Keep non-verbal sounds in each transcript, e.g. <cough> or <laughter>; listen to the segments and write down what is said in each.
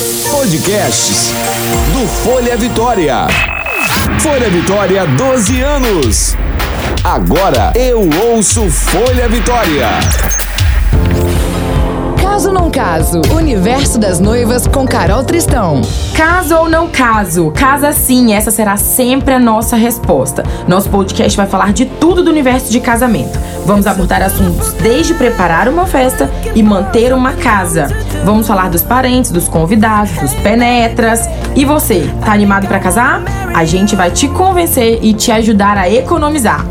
Podcasts do Folha Vitória. Folha Vitória, 12 anos. Agora eu ouço Folha Vitória. Caso não caso, Universo das Noivas com Carol Tristão. Caso ou não caso, casa sim, essa será sempre a nossa resposta. Nosso podcast vai falar de tudo do universo de casamento. Vamos abordar assuntos desde preparar uma festa e manter uma casa. Vamos falar dos parentes, dos convidados, dos penetras. E você, tá animado para casar? A gente vai te convencer e te ajudar a economizar.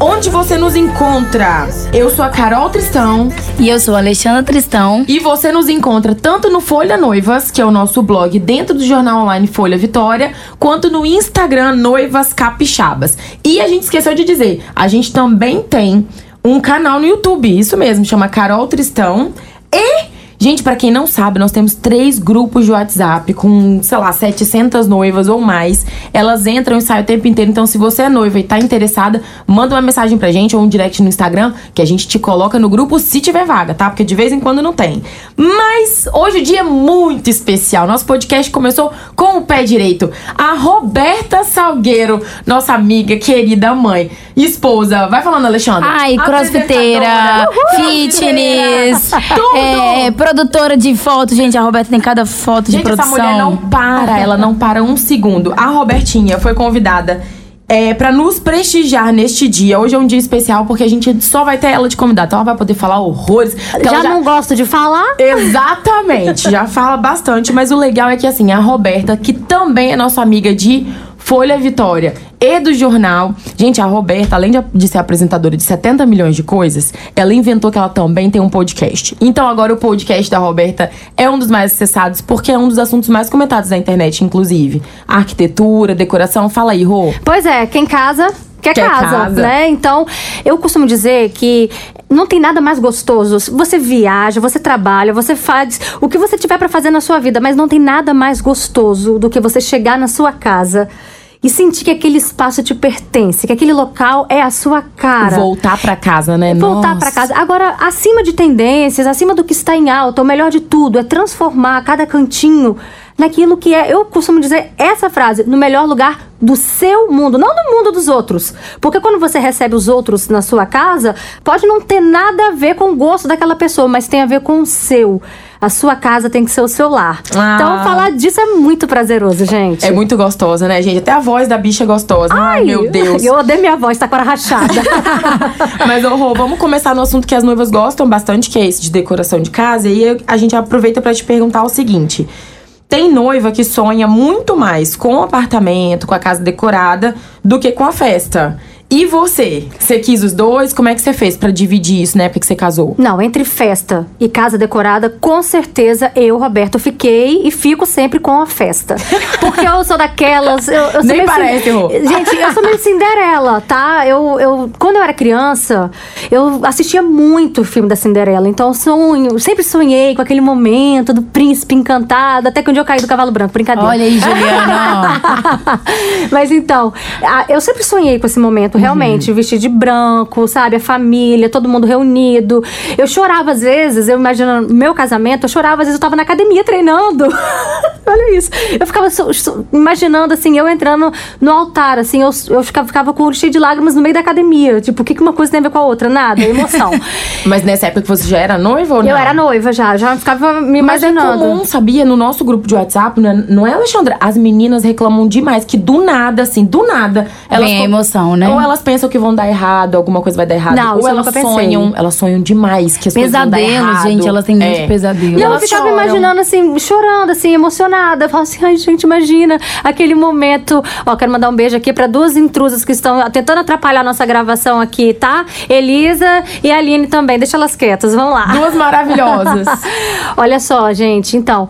Onde você nos encontra? Eu sou a Carol Tristão. E eu sou a Alexandra Tristão. E você nos encontra tanto no Folha Noivas, que é o nosso blog dentro do jornal online Folha Vitória, quanto no Instagram Noivas Capixabas. E a gente esqueceu de dizer, a gente também tem um canal no YouTube, isso mesmo, chama Carol Tristão. E Gente, para quem não sabe, nós temos três grupos de WhatsApp com, sei lá, 700 noivas ou mais. Elas entram e saem o tempo inteiro. Então, se você é noiva e tá interessada, manda uma mensagem pra gente ou um direct no Instagram que a gente te coloca no grupo se tiver vaga, tá? Porque de vez em quando não tem. Mas hoje o dia é muito especial. Nosso podcast começou com o pé direito. A Roberta Salgueiro, nossa amiga, querida mãe, esposa. Vai falando, Alexandre. Ai, crossfiteira, fitness, Tudo! é, produtora de foto. Gente, a Roberta tem cada foto Gente, de produção. essa mulher não para, ela não para um segundo. A Robertinha foi convidada é, para nos prestigiar neste dia. Hoje é um dia especial porque a gente só vai ter ela de convidada. Então ela vai poder falar horrores. Já, ela não gosto de falar? Exatamente, já fala bastante, mas o legal é que assim, a Roberta, que também é nossa amiga de Folha Vitória e do jornal. Gente, a Roberta, além de, ser apresentadora de 70 milhões de coisas, ela inventou que ela também tem um podcast. Então agora o podcast da Roberta é um dos mais acessados porque é um dos assuntos mais comentados na internet, inclusive. Arquitetura, decoração. Fala aí, Rô. Pois é, quem casa. Quer, Quer casa, casa. né? Então, eu costumo dizer que não tem nada mais gostoso. Você viaja, você trabalha, você faz o que você tiver pra fazer na sua vida, mas não tem nada mais gostoso do que você chegar na sua casa e sentir que aquele espaço te pertence, que aquele local é a sua cara. Voltar pra casa, né? Voltar pra casa. Agora, acima de tendências, acima do que está em alta, o melhor de tudo é transformar cada cantinho naquilo que é, eu costumo dizer essa frase, no melhor lugar do seu mundo, não no mundo dos outros. Porque quando você recebe os outros na sua casa, pode não ter nada a ver com o gosto daquela pessoa, mas tem a ver com o seu. A sua casa tem que ser o seu lar. Ah. Então, falar disso é muito prazeroso, gente. É muito gostosa, né, gente? Até a voz da bicha é gostosa. Ai, meu Deus. Eu odeio minha voz, tá com a rachada. <laughs> Mas, ô, Rô, vamos começar no assunto que as noivas gostam bastante, que é esse de decoração de casa. E a gente aproveita pra te perguntar o seguinte: tem noiva que sonha muito mais com o apartamento, com a casa decorada, do que com a festa. E você? Você quis os dois? Como é que você fez pra dividir isso na época que você casou? Não, entre festa e casa decorada, com certeza eu, Roberto, fiquei e fico sempre com a festa. <laughs> Porque eu sou daquelas. Eu, eu sou Nem parece, Rô. Gente, eu sou meio Cinderela, tá? Eu, eu, quando eu era criança, eu assistia muito o filme da Cinderela. Então, eu sonho, sempre sonhei com aquele momento do príncipe encantado, até que um dia eu caí do cavalo branco. Brincadeira. Olha aí, Juliana. <laughs> Mas então, eu sempre sonhei com esse momento, realmente, vestir de branco, sabe? A família, todo mundo reunido. Eu chorava às vezes, eu imaginando meu casamento, eu chorava às vezes, eu tava na academia treinando. <laughs> Olha isso. Eu ficava so- so- imaginando, assim, eu entrando no altar, assim, eu, eu ficava, ficava com o olho cheio de lágrimas no meio da academia. Tipo, o que, que uma coisa tem a ver com a outra? Nada, é emoção. <laughs> Mas nessa época que você já era noiva ou não? eu era noiva já, já ficava me Mas é imaginando. comum, sabia? No nosso grupo de WhatsApp, não é, não é, Alexandra? As meninas reclamam demais que do nada, assim, do nada. Elas Vem a emoção, né? Elas pensam que vão dar errado, alguma coisa vai dar errado. Não, ou elas pensei. sonham, elas sonham demais que as coisas vão dar Pesadelo, errado. gente, elas têm muito É. pesadelo. E Não, eu ficava choram. imaginando assim, chorando, assim, emocionada. Falava assim, ai, gente, imagina aquele momento. Ó, quero mandar um beijo aqui para duas intrusas que estão tentando atrapalhar a nossa gravação aqui, tá? Elisa e a Aline também. Deixa elas quietas, vamos lá. Duas maravilhosas. <laughs> Olha só, gente, então.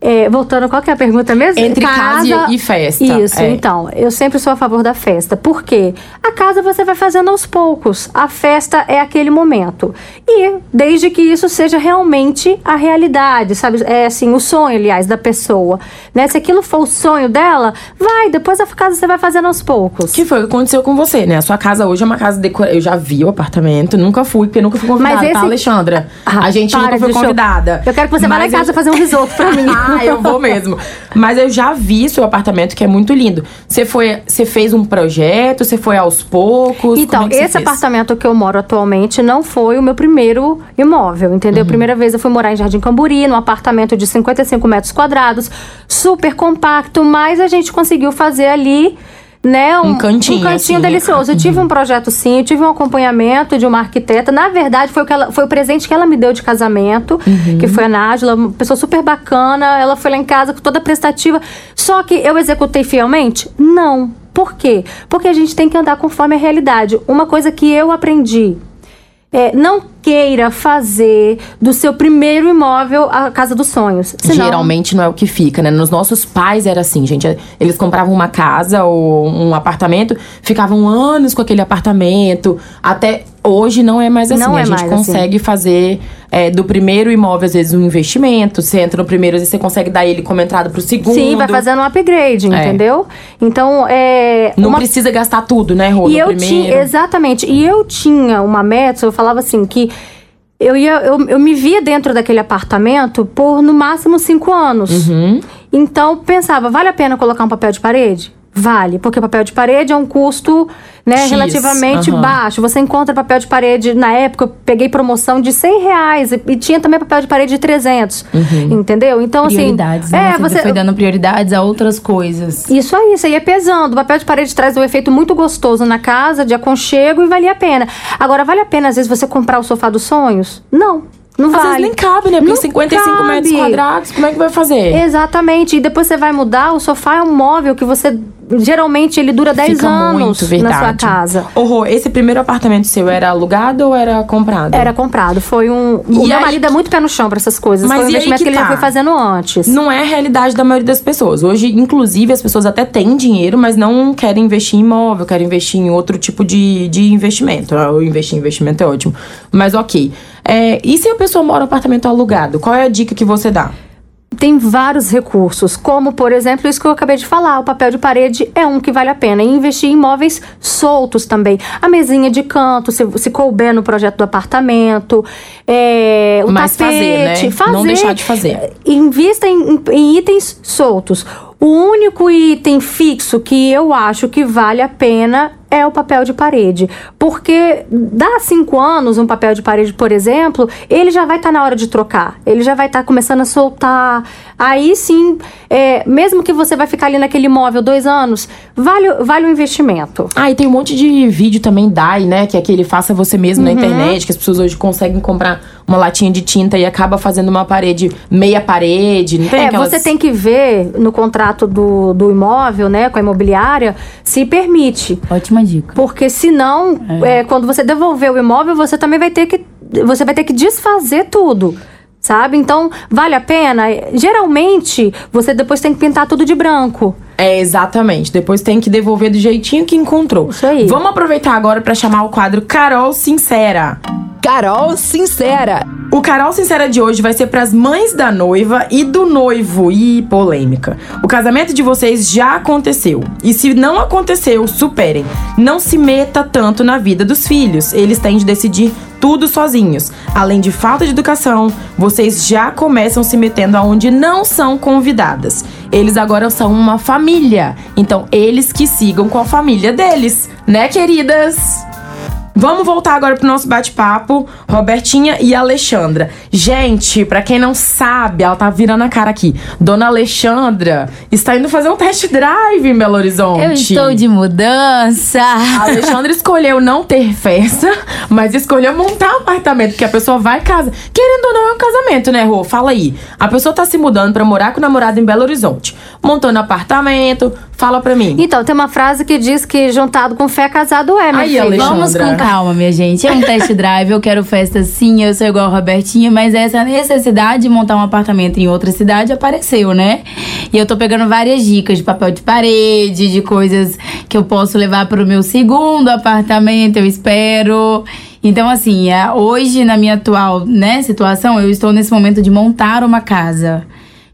É, voltando, qual que é a pergunta mesmo? Entre casa e festa, Isso, é. então. Eu sempre sou a favor da festa. Por quê? A casa você vai fazendo aos poucos. A festa é aquele momento. E desde que isso seja realmente a realidade, sabe? É assim, o sonho, aliás, da pessoa. Né? Se aquilo for o sonho dela, vai. Depois a casa você vai fazendo aos poucos. que foi o que aconteceu com você, né? A sua casa hoje é uma casa decorada. Eu já vi o apartamento, nunca fui, porque nunca fui convidada, Mas esse- tá, Alexandra? Ah, a gente nunca foi convidada. Eu quero que você vá lá em casa fazer um risoto pra <laughs> mim. Ah, eu vou mesmo. <laughs> Mas eu já vi seu apartamento, que é muito lindo. Você foi, você fez um projeto, você foi aos poucos? Então, é esse fez? apartamento que eu moro atualmente não foi o meu primeiro imóvel, entendeu? Uhum. Primeira vez eu fui morar em Jardim Camburi, num apartamento de 55 metros quadrados, super compacto, mas a gente conseguiu fazer ali. Né, Um cantinho, um cantinho assim. delicioso. Eu tive um projeto sim, eu tive um acompanhamento de uma arquiteta. Na verdade, foi o, que ela, foi o presente que ela me deu de casamento, Uhum. que foi a Nájila, uma pessoa super bacana. Ela foi lá em casa com toda prestativa. Só que eu executei fielmente? Não. Por quê? Porque a gente tem que andar conforme a realidade. Uma coisa que eu aprendi é, não queira fazer do seu primeiro imóvel a casa dos sonhos. Senão- Geralmente não é o que fica, né? Nos nossos pais era assim, gente. Eles compravam uma casa ou um apartamento, ficavam anos com aquele apartamento. Até hoje não é mais assim. Não a é gente assim. consegue fazer é, do primeiro imóvel, às vezes, um investimento. Você entra no primeiro, às vezes você consegue dar ele como entrada pro segundo. Sim, vai fazendo um upgrade, entendeu? Então, é. Não uma- precisa gastar tudo, né, Rô? E eu primeiro. tinha, exatamente. E eu tinha uma meta, eu falava assim, que eu ia, eu, eu me via dentro daquele apartamento por no máximo cinco anos. Uhum. Então pensava, vale a pena colocar um papel de parede? Vale, porque papel de parede é um custo né, X, relativamente aham. baixo. Você encontra papel de parede, na época eu peguei promoção de 100 reais e, e tinha também papel de parede de 300. Entendeu? Então, Prioridades, assim. né? É, Sempre você, foi dando prioridades a outras coisas. isso aí, isso aí é pesando. O papel de parede traz um efeito muito gostoso na casa, de aconchego e valia a pena. Agora, vale a pena, às vezes, você comprar o sofá dos sonhos? Não. Não Às vale. vezes nem cabe, né? Porque Não 55 metros cabe. quadrados, como é que vai fazer? Exatamente. E depois você vai mudar, o sofá é um móvel que você. Geralmente ele dura 10 Fica anos muito na sua casa. Ô, Rô, esse primeiro apartamento seu era alugado ou era comprado? Era comprado. Foi um. O E meu aí- marido é muito pé no chão pra essas coisas. Mas foi um investimento que que, ele tá? já foi fazendo antes. Não é a realidade da maioria das pessoas. Hoje, inclusive, as pessoas até têm dinheiro, mas não querem investir em imóvel, querem investir em outro tipo de, de investimento. Ah, O investir em investimento é ótimo. Mas ok. É, e se a pessoa mora em apartamento alugado? Qual é a dica que você dá? Tem vários recursos, como por exemplo isso que eu acabei de falar, o papel de parede é um que vale a pena. E investir em imóveis soltos também. A mesinha de canto, se, se couber no projeto do apartamento, é, o Mas fazer, tapete, né? fazer. Não deixar de fazer. Invista em, em- em itens soltos. O único item fixo que eu acho que vale a pena é o papel de parede. Porque dá cinco anos um papel de parede, por exemplo, ele já vai estar na hora de trocar. Ele já vai estar começando a soltar. Aí sim, é, mesmo que você vai ficar ali naquele imóvel dois anos, vale, vale o investimento. Ah, e tem um monte de vídeo também, DAI, né? Que é aquele faça você mesmo Uhum. na internet, que as pessoas hoje conseguem comprar uma latinha de tinta e acaba fazendo uma parede, meia parede. Não tem É, aquelas... você tem que ver no contrato do, do imóvel, né, com a imobiliária, se permite. Ótima dica. Porque senão, é, quando você devolver o imóvel, você também vai ter que. Você vai ter que desfazer tudo. Sabe? Então, vale a pena? Geralmente, você depois tem que pintar tudo de branco. É, exatamente. Depois tem que devolver do jeitinho que encontrou. Isso aí. Vamos aproveitar agora pra chamar o quadro Carol Sincera. Carol Sincera. O Carol Sincera de hoje vai ser pras mães da noiva e do noivo. E polêmica. O casamento de vocês já aconteceu. E se não aconteceu, superem. Não se meta tanto na vida dos filhos. Eles têm de decidir tudo sozinhos. Além de falta de educação, vocês já começam se metendo aonde não são convidadas. Eles agora são uma família. Então, eles que sigam com a família deles, né, queridas? Vamos voltar agora pro nosso bate-papo, Robertinha e Alexandra. Gente, pra quem não sabe, ela tá virando a cara aqui. Dona Alexandra está indo fazer um test drive em Belo Horizonte. Eu estou de mudança. A Alexandra escolheu não ter festa, mas escolheu montar um apartamento, porque a pessoa vai casa. Querendo ou não, é um casamento, né, Rô? Fala aí. A pessoa tá se mudando pra morar com o namorado em Belo Horizonte. Montando apartamento. Fala pra mim. Então, tem uma frase que diz que juntado com fé, casado é, minha Aí, filha. Alexandra. Vamos com calma, minha gente. É um test drive, eu quero festa sim, eu sou igual a Robertinha, mas essa necessidade de montar um apartamento em outra cidade apareceu, né? E eu tô pegando várias dicas de papel de parede, de coisas que eu posso levar pro meu segundo apartamento, eu espero. Então, assim, é, hoje, na minha atual né, situação, eu estou nesse momento de montar uma casa.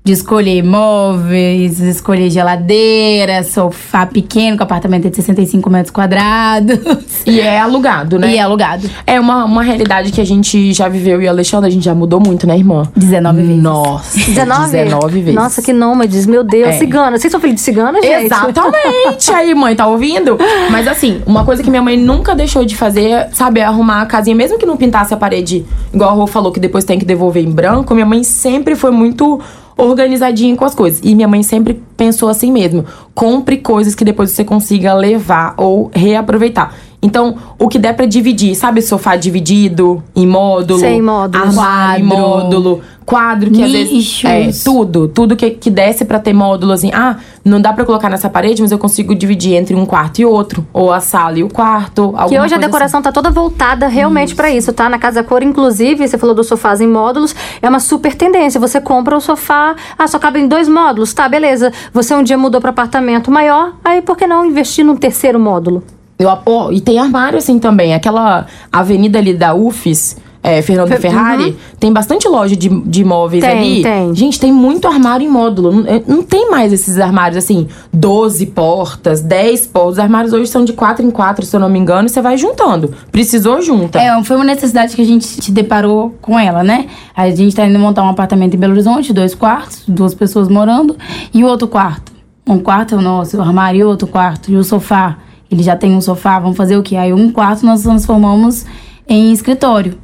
De escolher móveis, escolher geladeira, sofá pequeno, com apartamento é de 65 metros quadrados. E é alugado, né? E é alugado. É uma, uma realidade que a gente já viveu e Alexandre, a gente já mudou muito, né, irmã? 19 vezes. Nossa, 19? 19 vezes. Nossa, que nômades, meu Deus. É. Cigana. Vocês são filhos de cigana, gente? Exatamente! Aí, mãe, tá ouvindo? Mas assim, uma coisa que minha mãe nunca deixou de fazer, sabe, é arrumar a casinha, mesmo que não pintasse a parede, igual a Rô falou, que depois tem que devolver em branco, minha mãe sempre foi muito organizadinha com as coisas. E minha mãe sempre pensou assim mesmo: compre coisas que depois você consiga levar ou reaproveitar. Então, o que der pra dividir, sabe, sofá dividido em módulo, Sei, módulos. armário em Quadro. módulo, quadro que às vezes Nichos. é tudo, tudo que, que desse pra ter módulo assim. Ah, não dá pra colocar nessa parede, mas eu consigo dividir entre um quarto e outro, ou a sala e o quarto, Que hoje a decoração tá toda voltada realmente pra isso, tá? Na Casa Cor, inclusive, você falou dos sofás em módulos, é uma super tendência. Você compra o sofá, ah, só cabe em dois módulos, tá, beleza. Você um dia mudou para apartamento maior, aí por que não investir num terceiro módulo? Eu, ó, e tem armário assim também. Aquela avenida ali da UFES, é, Fernando Fe- Ferrari, tem bastante loja de, de imóveis Tem, ali. tem. Gente, tem muito armário em módulo. Não, é, não tem mais esses armários assim, 12 portas, 10 portas. Os armários hoje são de 4 em 4, se eu não me engano, e você vai juntando. Precisou, junta. É, foi uma necessidade que a gente se deparou com ela, né? A gente tá indo montar um apartamento em Belo Horizonte, dois quartos, duas pessoas morando, e o outro quarto. Um quarto é o nosso, o armário e outro quarto, e o sofá. Ele já tem um sofá, vamos fazer o quê? Aí um quarto nós transformamos em escritório,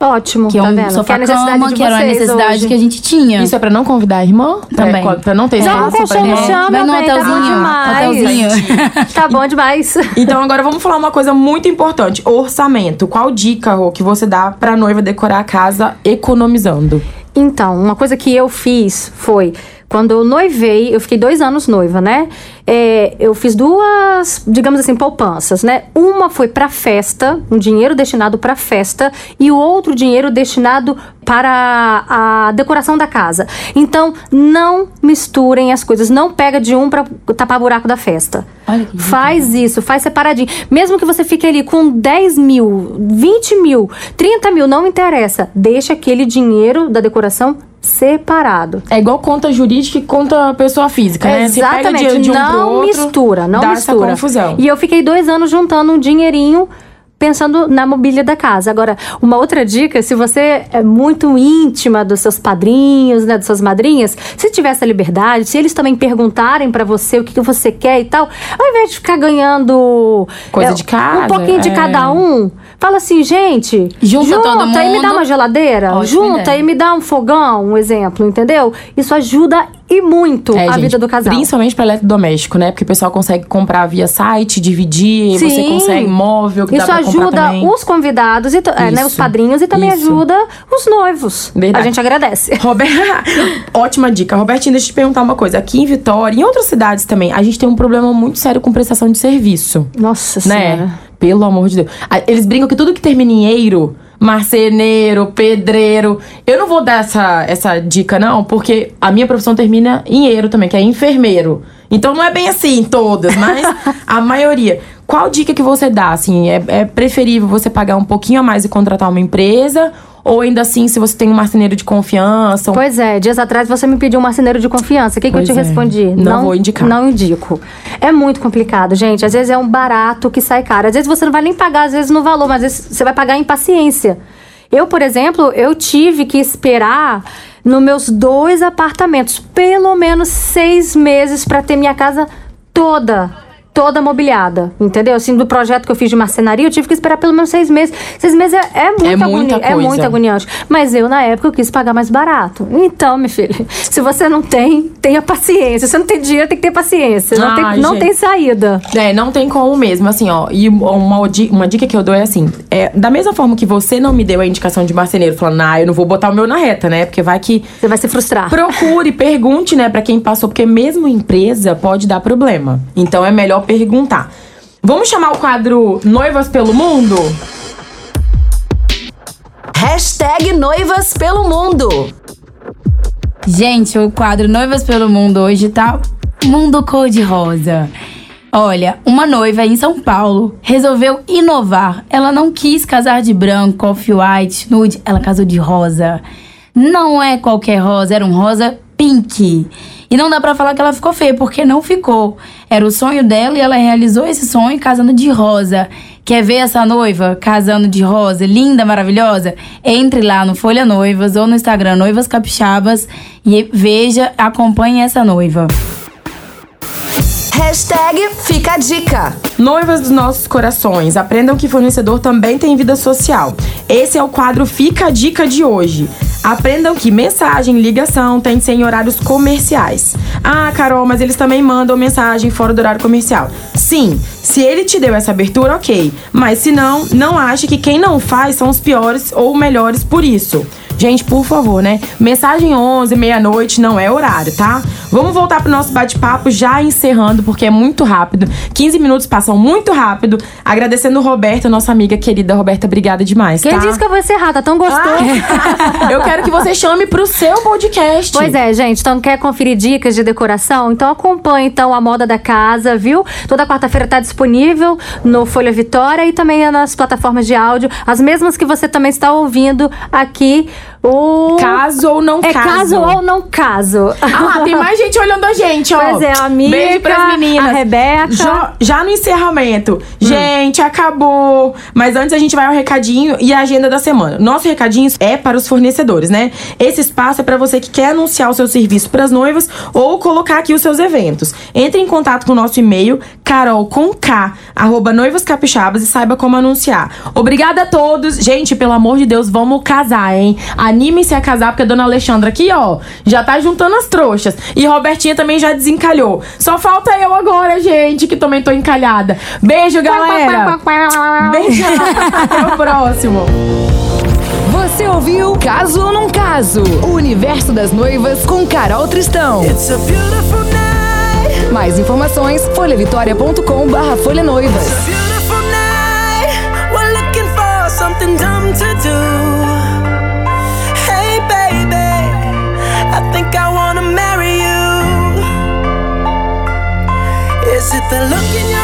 Ótimo, que é tá um vendo? sofá que é a necessidade cama, que era uma vocês necessidade hoje. que a gente tinha. Isso é pra não convidar a irmã? Também. Pra, pra não ter não pra irmã? chama, Vai no bem, tá bom hotelzinho, demais. hotelzinho. <laughs> tá bom demais. Então agora vamos falar uma coisa muito importante: orçamento. Qual dica, Rô, que você dá pra noiva decorar a casa economizando? Então, uma coisa que eu fiz foi. Quando eu noivei, eu fiquei dois anos noiva, né? É, eu fiz duas, digamos assim, poupanças, né? Uma foi para festa, um dinheiro destinado para festa, e o outro dinheiro destinado para a decoração da casa. Então, não misturem as coisas. Não pega de um para tapar buraco da festa. Faz isso, faz separadinho. Mesmo que você fique ali com 10 mil, 20 mil, 30 mil, não interessa. Deixa aquele dinheiro da decoração separado. É igual conta jurídica e conta pessoa física, né? Você pega Exatamente, de, de um não outro, mistura, não dá mistura. essa confusão. E eu fiquei dois anos juntando um dinheirinho pensando na mobília da casa. Agora, uma outra dica, se você é muito íntima dos seus padrinhos, né, das suas madrinhas, se tiver essa liberdade, se eles também perguntarem pra você o que, que você quer e tal, ao invés de ficar ganhando Coisa é, de casa, um pouquinho de é. cada um, fala assim, gente, Junta todo e me dá uma geladeira, junta ideia. e me dá um fogão, um exemplo, entendeu? Isso ajuda e muito É, a gente, vida do casal. Principalmente pra eletrodoméstico, né? Porque o pessoal consegue comprar via site, dividir, e você Sim. consegue móvel que Isso dá pra ajuda os convidados, e, é, né, os padrinhos, e também isso. ajuda os noivos. Verdade. A gente agradece. <laughs> Roberta, <laughs> ótima dica. Robertinho, deixa eu te perguntar uma coisa. Aqui em Vitória, e em outras cidades também, a gente tem um problema muito sério com prestação de serviço. Nossa né? Senhora. Pelo amor de Deus. Eles brincam que tudo que termina em eiro, marceneiro, pedreiro. Eu não vou dar essa, essa dica, não, porque a minha profissão termina em eiro também, que é enfermeiro. Então não é bem assim todas, mas <laughs> a maioria. Qual dica que você dá? Assim, é, é preferível você pagar um pouquinho a mais e contratar uma empresa? Ou ainda assim, se você tem um marceneiro de confiança, um Pois é, dias atrás você me pediu um marceneiro de confiança. O que, que eu te é. respondi? Não vou indicar. Não indico. É muito complicado, gente. Às vezes é um barato que sai caro. Às vezes você não vai nem pagar, às vezes, no valor, mas às vezes você vai pagar em paciência. Eu, por exemplo, eu tive que esperar nos meus dois apartamentos pelo menos seis meses para ter minha casa toda. Toda mobiliada, entendeu? Assim, do projeto que eu fiz de marcenaria, eu tive que esperar pelo menos seis meses. Seis meses é, é muito É muita agoni- é muito agoniante. Mas eu, na época, eu quis pagar mais barato. Então, meu filho, <laughs> se você não tem, tenha paciência. Se você não tem dinheiro, tem que ter paciência. Não, Ai, tem, não gente. tem saída. É, não tem como mesmo, assim, ó. E uma, uma dica que eu dou é assim: é, da mesma forma que você não me deu a indicação de marceneiro, falando, ah, eu não vou botar o meu na reta, né? Porque vai que. Você vai se frustrar. Procure, pergunte, né, pra quem passou, porque mesmo empresa pode dar problema. Então é melhor perguntar. Vamos chamar o quadro Noivas pelo Mundo? Hashtag Noivas pelo Mundo. Gente, o quadro Noivas pelo Mundo hoje tá mundo cor-de-rosa. Olha, uma noiva em São Paulo resolveu inovar. Ela não quis casar de branco, off-white, nude, ela casou de rosa. Não é qualquer rosa, era um rosa pink. E não dá pra falar que ela ficou feia, porque não ficou. Era o sonho dela e ela realizou esse sonho casando de rosa. Quer ver essa noiva casando de rosa, linda, maravilhosa? Entre lá no Folha Noivas ou no Instagram Noivas Capixabas e veja, acompanhe essa noiva. Hashtag Fica a Dica. Noivas dos nossos corações, aprendam que fornecedor também tem vida social. Esse é o quadro Fica a Dica de hoje. Aprendam que mensagem, ligação tem que ser em horários comerciais. Ah, Carol, mas eles também mandam mensagem fora do horário comercial. Sim, se ele te deu essa abertura, ok. Mas se não, não ache que quem não faz são os piores ou melhores por isso. Gente, por favor, né? Mensagem 11, meia-noite não é horário, tá? Vamos voltar pro nosso bate-papo já encerrando, porque é muito rápido. 15 minutos passam muito rápido. Agradecendo o Roberta, nossa amiga querida. Roberta, obrigada demais, Quem tá? disse que eu vou encerrar? Tá tão gostoso. Ah, <laughs> eu quero que você chame pro seu podcast. Pois é, gente. Então, quer conferir dicas de decoração? Então, acompanhe então, a Moda da Casa, viu? Toda quarta-feira tá disponível no Folha Vitória e também nas plataformas de áudio, as mesmas que você também está ouvindo aqui. O... Caso ou não É caso. caso ou não caso. Ah tem mais gente olhando a gente, ó. Pois é, a amiga, Beijo pras meninas. a Rebeca. Já, já no encerramento. Hum. Gente, acabou. Mas antes a gente vai ao recadinho e a agenda da semana. Nosso recadinho é para os fornecedores, né? Esse espaço é para você que quer anunciar o seu serviço para as noivas ou colocar aqui os seus eventos. Entre em contato com o nosso e-mail, carol com K, arroba noivas capixabas e saiba como anunciar. Obrigada a todos. Gente, pelo amor de Deus, vamos casar, hein? Animem-se a casar, porque a dona Alexandra aqui, ó, já tá juntando as trouxas. E Robertinha também já desencalhou. Só falta eu agora, gente, que também tô encalhada. Beijo, galera. Beijo. <laughs> Até o próximo. Você ouviu Caso ou Não Caso? O universo das noivas com Carol Tristão. It's a beautiful Mais informações, folhavitória.com barra folha noivas. Is it the look in your